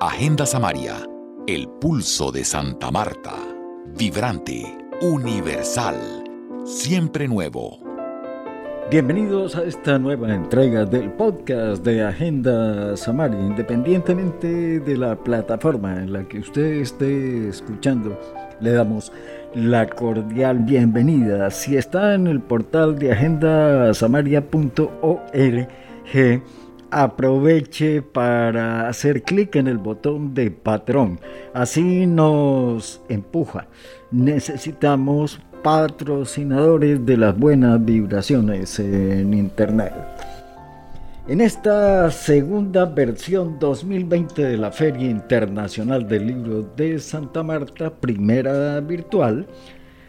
Agenda Samaria, el pulso de Santa Marta, vibrante, universal, siempre nuevo. Bienvenidos a esta nueva entrega del podcast de Agenda Samaria, independientemente de la plataforma en la que usted esté escuchando. Le damos la cordial bienvenida. Si está en el portal de agendasamaria.org, aproveche para hacer clic en el botón de patrón. Así nos empuja. Necesitamos patrocinadores de las buenas vibraciones en Internet. En esta segunda versión 2020 de la Feria Internacional del Libro de Santa Marta, primera virtual,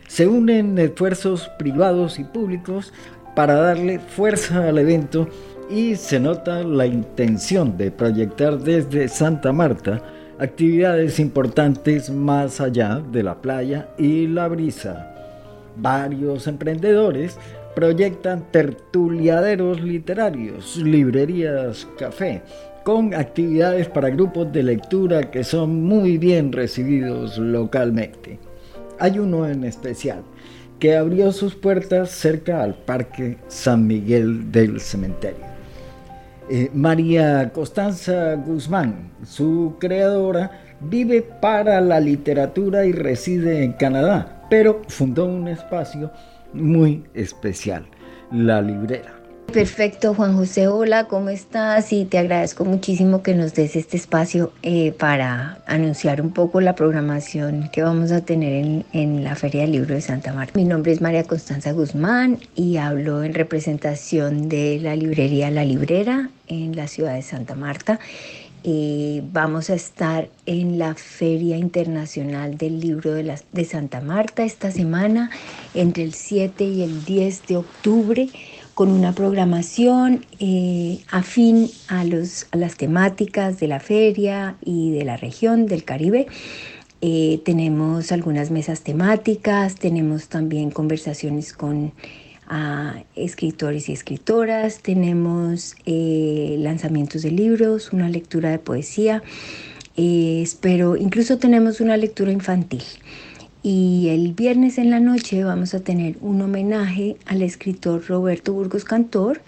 se unen esfuerzos privados y públicos para darle fuerza al evento y se nota la intención de proyectar desde Santa Marta actividades importantes más allá de la playa y la brisa. Varios emprendedores proyectan tertuliaderos literarios, librerías, café, con actividades para grupos de lectura que son muy bien recibidos localmente. Hay uno en especial que abrió sus puertas cerca al Parque San Miguel del Cementerio. Eh, María Constanza Guzmán, su creadora, vive para la literatura y reside en Canadá, pero fundó un espacio muy especial, la librera. Perfecto, Juan José, hola, ¿cómo estás? Y te agradezco muchísimo que nos des este espacio eh, para anunciar un poco la programación que vamos a tener en, en, la Feria del Libro de Santa Marta. Mi nombre es María Constanza Guzmán y hablo en representación de la librería La Librera en la ciudad de Santa Marta. Vamos a estar en la Feria Internacional del Libro de, de, Santa Marta esta semana, entre el 7 y el 10 de octubre, con una programación eh, afín a, los, a las temáticas de la feria y de la región del Caribe. Eh, tenemos algunas mesas temáticas, tenemos también conversaciones con a escritores y escritoras, tenemos eh, lanzamientos de libros, una lectura de poesía, eh, pero incluso tenemos una lectura infantil. Y el viernes en la noche vamos a tener un homenaje al escritor Roberto Burgos Cantor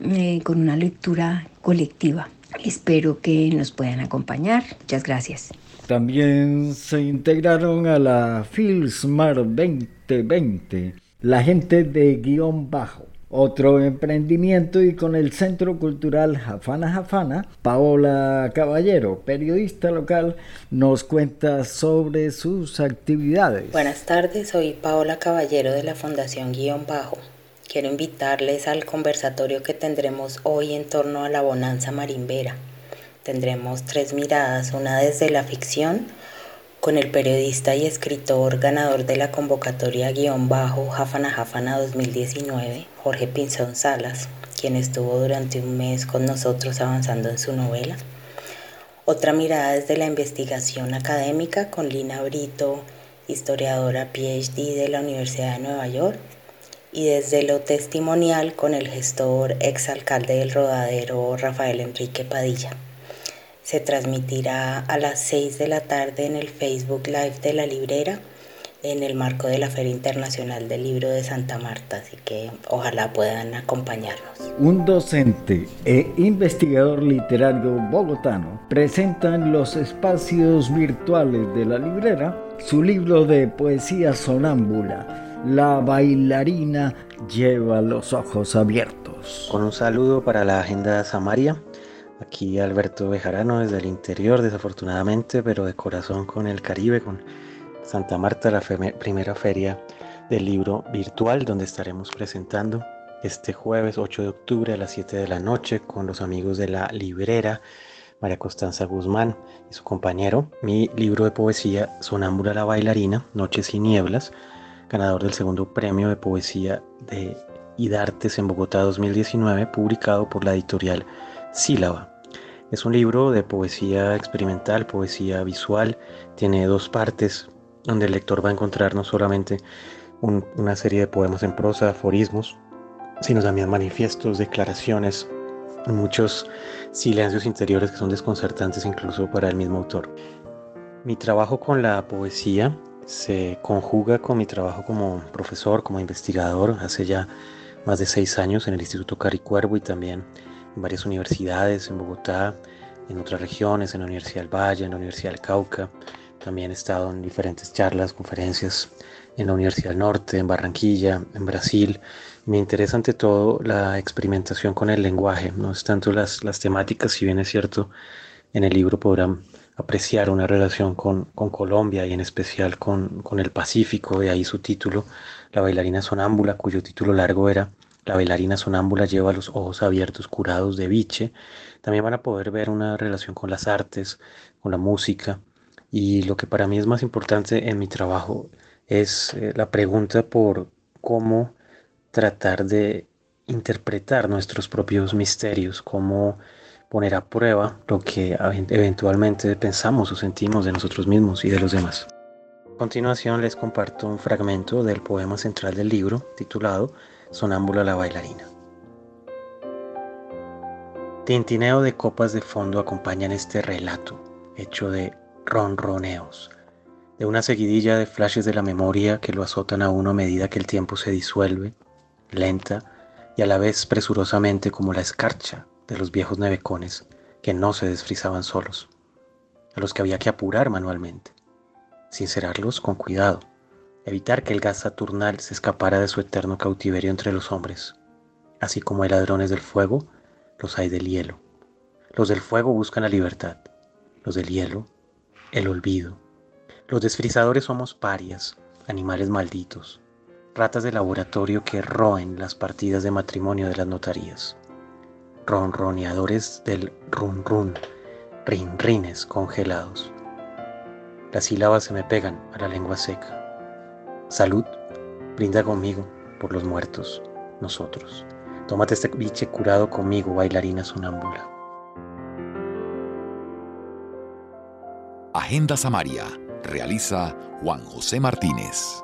eh, con una lectura colectiva. Espero que nos puedan acompañar. Muchas gracias. También se integraron a la Filsmar 2020 la gente de guion bajo. Otro emprendimiento y con el Centro Cultural Jafana Jafana, Paola Caballero, periodista local, nos cuenta sobre sus actividades. Buenas tardes, soy Paola Caballero de la Fundación Guión Bajo. Quiero invitarles al conversatorio que tendremos hoy en torno a la bonanza marimbera. Tendremos tres miradas, una desde la ficción, con el periodista y escritor ganador de la convocatoria guion bajo Jafana Jafana 2019, Jorge Pinzón Salas, quien estuvo durante un mes con nosotros avanzando en su novela. Otra mirada desde la investigación académica con Lina Brito, historiadora PhD de la Universidad de Nueva York, y desde lo testimonial con el gestor exalcalde del rodadero Rafael Enrique Padilla se transmitirá a las 6 de la tarde en el Facebook Live de la Librera en el marco de la Feria Internacional del Libro de Santa Marta, así que ojalá puedan acompañarnos. Un docente e investigador literario bogotano presenta en los espacios virtuales de la librera su libro de poesía sonámbula, La bailarina lleva los ojos abiertos. Con un saludo para la Agenda Samaria Aquí Alberto Bejarano desde el interior, desafortunadamente, pero de corazón con el Caribe, con Santa Marta, la primera feria del libro virtual, donde estaremos presentando este jueves 8 de octubre a las 7 de la noche con los amigos de la librera María Constanza Guzmán y su compañero, mi libro de poesía Sonámbula la bailarina, Noches y Nieblas, ganador del segundo premio de poesía de Idartes en Bogotá 2019, publicado por la editorial Sílaba. Es un libro de poesía experimental, poesía visual, tiene dos partes donde el lector va a encontrar no solamente una serie de poemas en prosa, aforismos, sino también manifiestos, declaraciones muchos silencios interiores que son desconcertantes incluso para el mismo autor. Mi trabajo con la poesía se conjuga con mi trabajo como profesor, como investigador, hace ya más de seis años en el Instituto Caricuervo y también varias universidades, en Bogotá, en otras regiones, en la Universidad del Valle, en la Universidad del Cauca. También he estado en diferentes charlas, conferencias en la Universidad del Norte, en Barranquilla, en Brasil. Me interesa ante todo la experimentación con el lenguaje, no es tanto las, las temáticas, si bien es cierto, en el libro podrán apreciar una relación con, con Colombia y en especial con, con, el Pacífico, de ahí su título, La bailarina sonámbula, cuyo título largo era La bailarina sonámbula lleva los ojos abiertos curados de biche. También van a poder ver una relación con las artes, con la música y lo que para mí es más importante en mi trabajo es eh, la pregunta por cómo tratar de interpretar nuestros propios misterios, cómo poner a prueba lo que eventualmente pensamos o sentimos de nosotros mismos y de los demás. A continuación les comparto un fragmento del poema central del libro titulado Sonámbula la bailarina. Tintineo de copas de fondo acompañan este relato, hecho de ronroneos, de una seguidilla de flashes de la memoria que lo azotan a uno a medida que el tiempo se disuelve, lenta y a la vez presurosamente como la escarcha de los viejos nevecones que no se desfrizaban solos, a los que había que apurar manualmente, sincerarlos con cuidado, evitar que el gas saturnal se escapara de su eterno cautiverio entre los hombres. Así como hay ladrones del fuego, los hay del hielo. Los del fuego buscan la libertad, los del hielo, el olvido. Los desfrizadores somos parias, animales malditos, ratas de laboratorio que roen las partidas de matrimonio de las notarías ronroneadores del run run, rinrines congelados. Las sílabas se me pegan a la lengua seca. Salud, brinda conmigo por los muertos, nosotros. Tómate este biche curado conmigo, bailarina sonámbula. Agenda Samaria realiza Juan José Martínez.